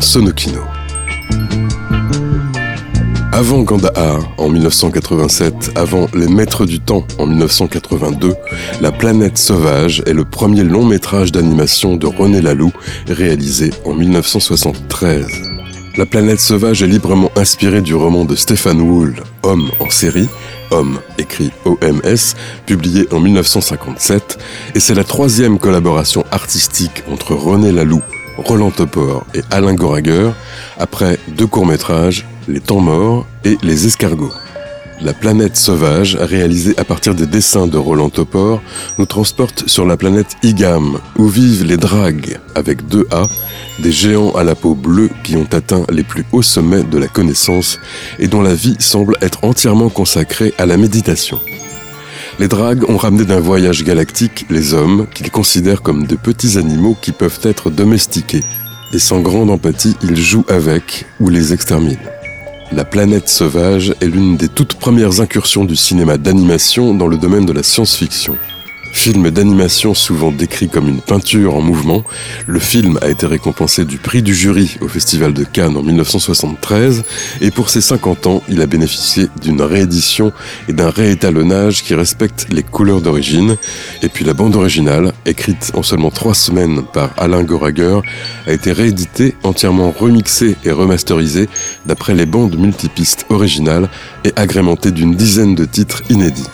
Sonokino. Avant Gandahar en 1987, avant Les Maîtres du Temps en 1982, La planète sauvage est le premier long métrage d'animation de René Laloux réalisé en 1973. La planète sauvage est librement inspirée du roman de Stéphane Wool, Homme en série, Homme écrit OMS, publié en 1957, et c'est la troisième collaboration artistique entre René Laloux Roland Topor et Alain Goraguer, après deux courts-métrages, Les Temps Morts et Les Escargots. La planète sauvage, réalisée à partir des dessins de Roland Topor, nous transporte sur la planète Igam, où vivent les dragues, avec deux A, des géants à la peau bleue qui ont atteint les plus hauts sommets de la connaissance et dont la vie semble être entièrement consacrée à la méditation. Les dragues ont ramené d'un voyage galactique les hommes qu'ils considèrent comme de petits animaux qui peuvent être domestiqués. Et sans grande empathie, ils jouent avec ou les exterminent. La planète sauvage est l'une des toutes premières incursions du cinéma d'animation dans le domaine de la science-fiction. Film d'animation souvent décrit comme une peinture en mouvement, le film a été récompensé du prix du jury au Festival de Cannes en 1973 et pour ses 50 ans, il a bénéficié d'une réédition et d'un réétalonnage qui respectent les couleurs d'origine. Et puis la bande originale, écrite en seulement trois semaines par Alain Goraguer, a été rééditée, entièrement remixée et remasterisée d'après les bandes multipistes originales et agrémentée d'une dizaine de titres inédits.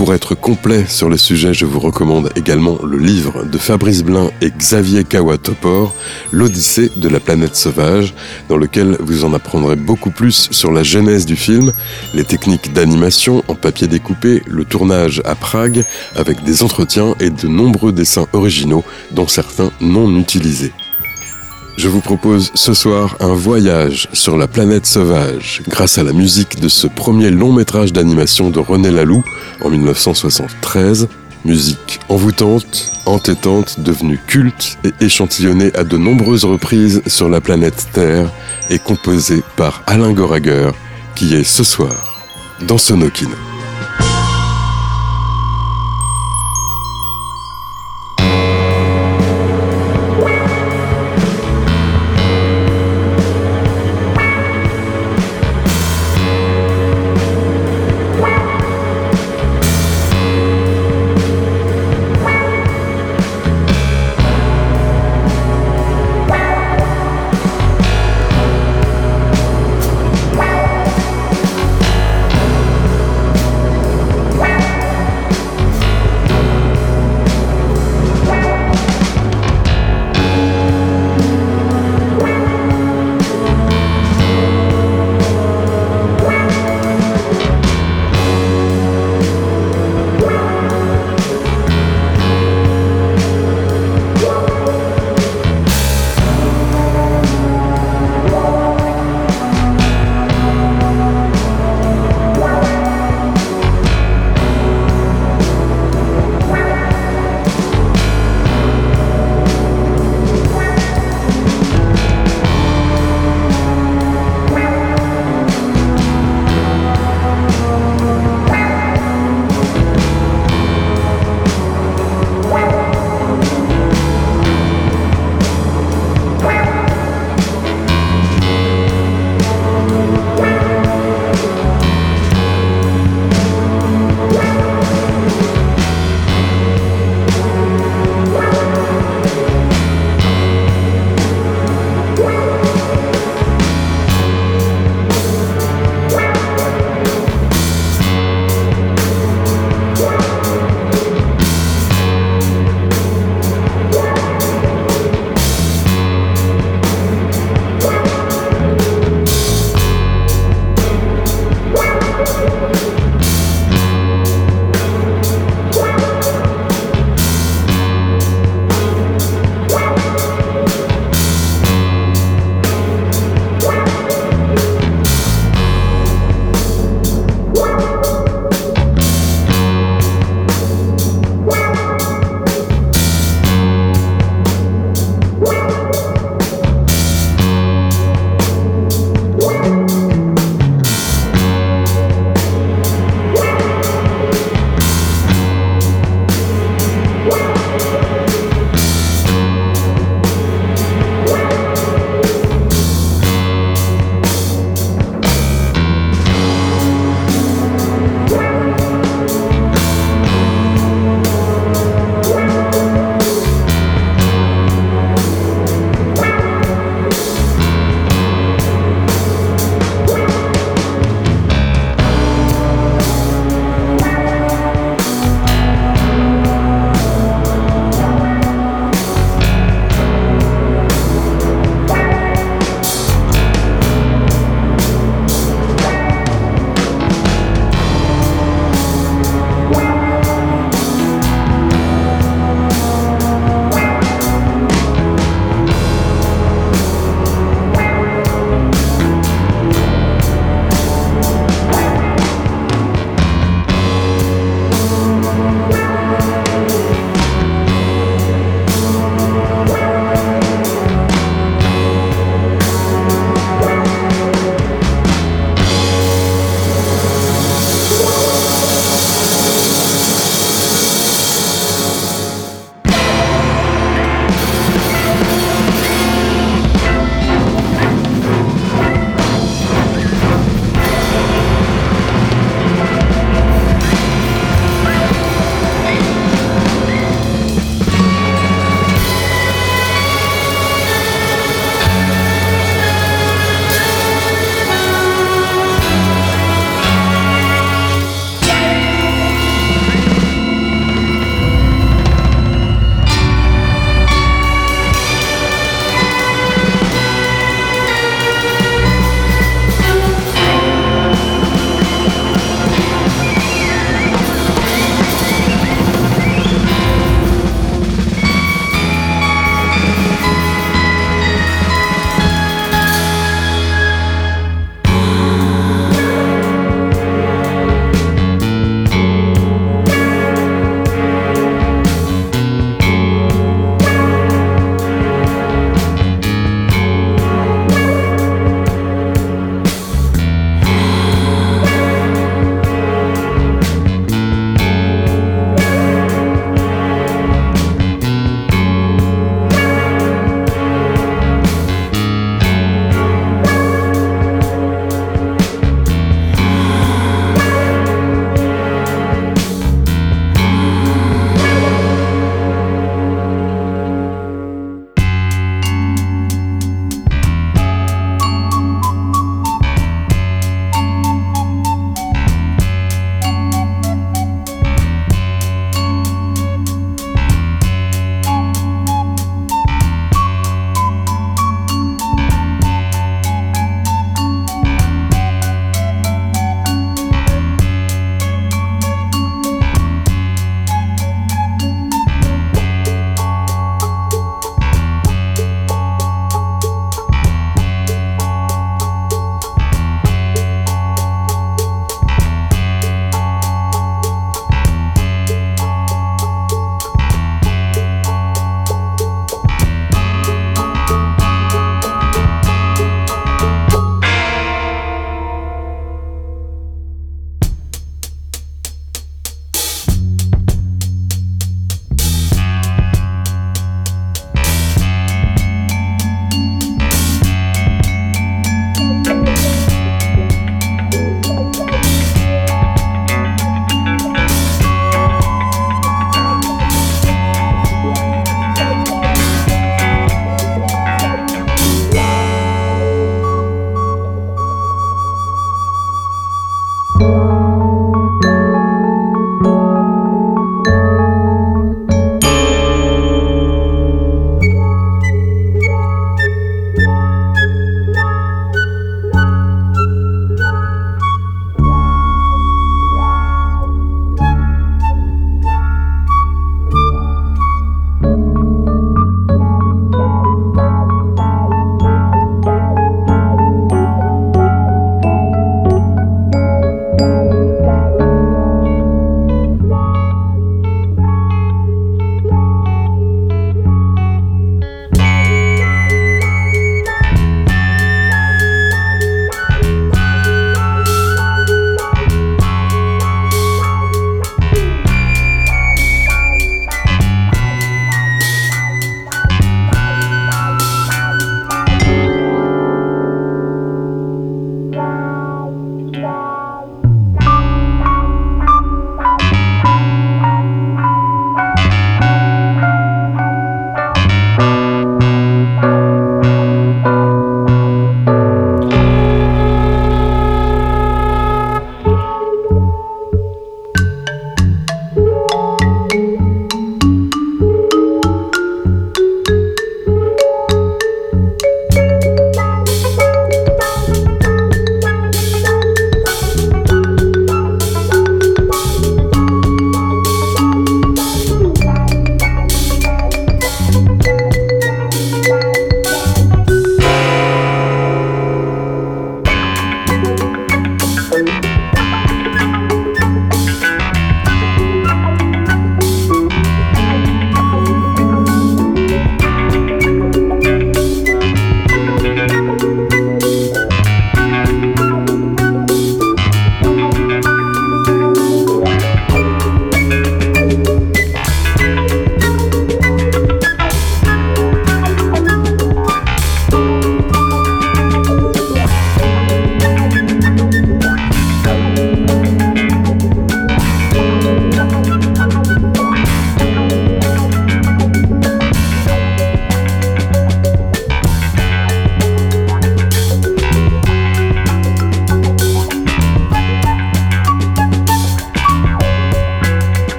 Pour être complet sur le sujet, je vous recommande également le livre de Fabrice Blin et Xavier Kawatopor, L'Odyssée de la planète sauvage, dans lequel vous en apprendrez beaucoup plus sur la genèse du film, les techniques d'animation en papier découpé, le tournage à Prague, avec des entretiens et de nombreux dessins originaux, dont certains non utilisés. Je vous propose ce soir un voyage sur la planète sauvage grâce à la musique de ce premier long métrage d'animation de René Laloux en 1973. Musique envoûtante, entêtante, devenue culte et échantillonnée à de nombreuses reprises sur la planète Terre et composée par Alain Goraguer qui est ce soir dans Sonokino.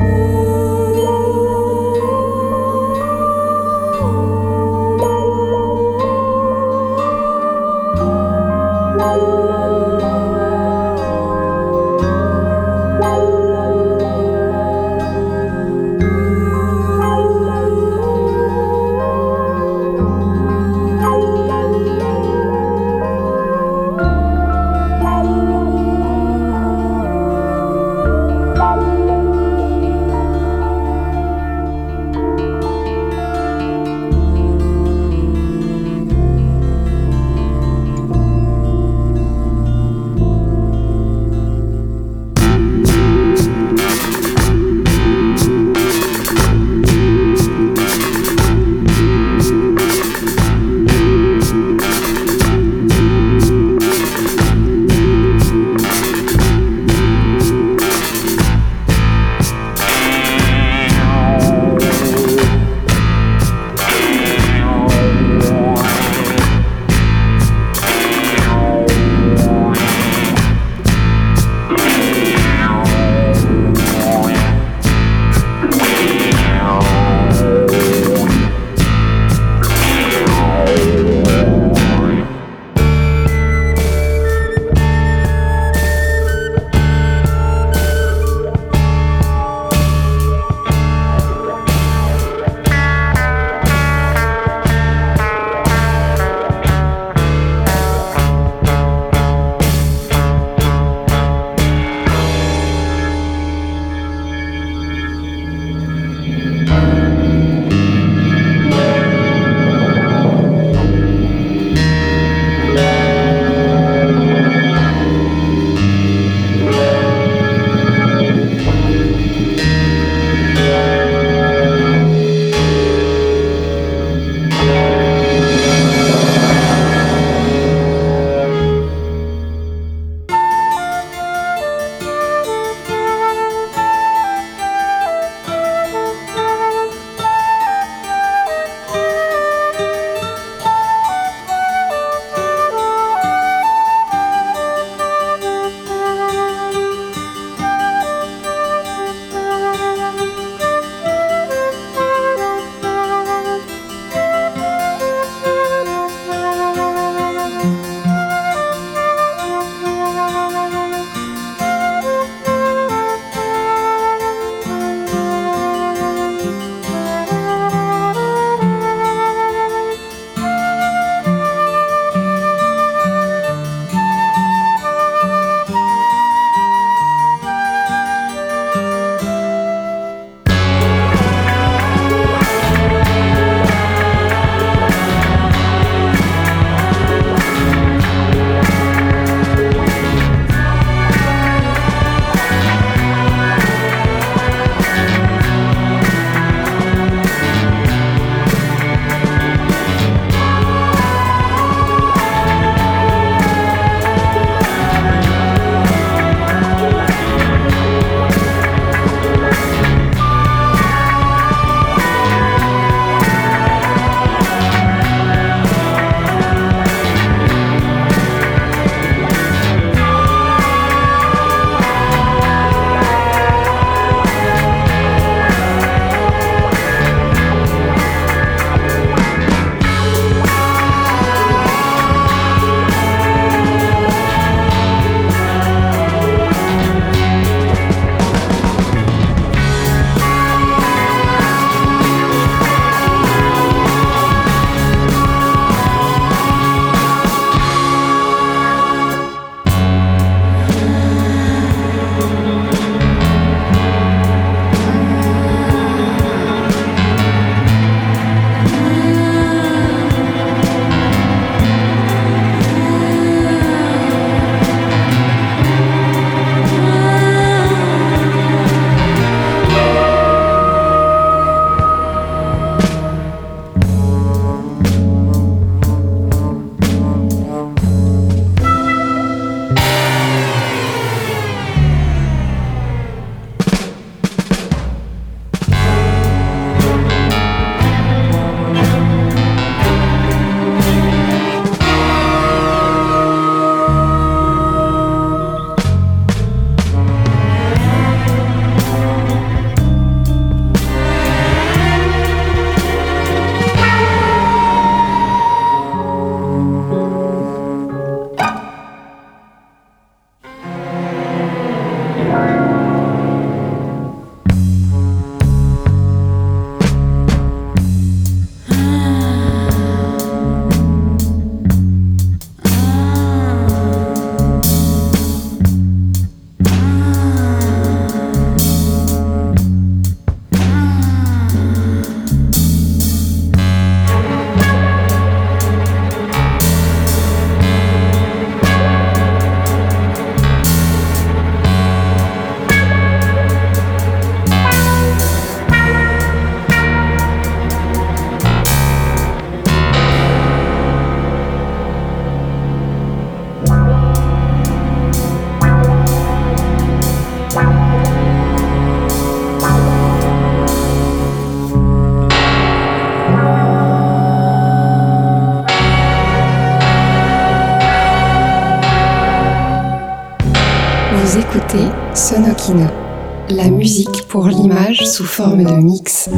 Ooh. La musique pour l'image sous forme de mix.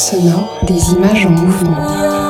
Mixe la bande sonore des images en mouvement.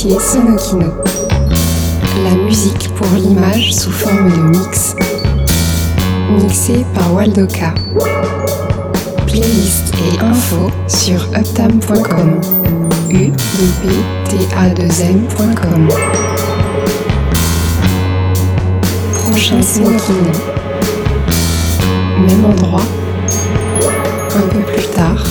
Sonokino. La musique pour l'image sous forme de mix. Mixé par Waldoka. Playlist et infos sur uptam.com. u t a 2 mcom Prochain Sonokino. Même endroit. Un peu plus tard.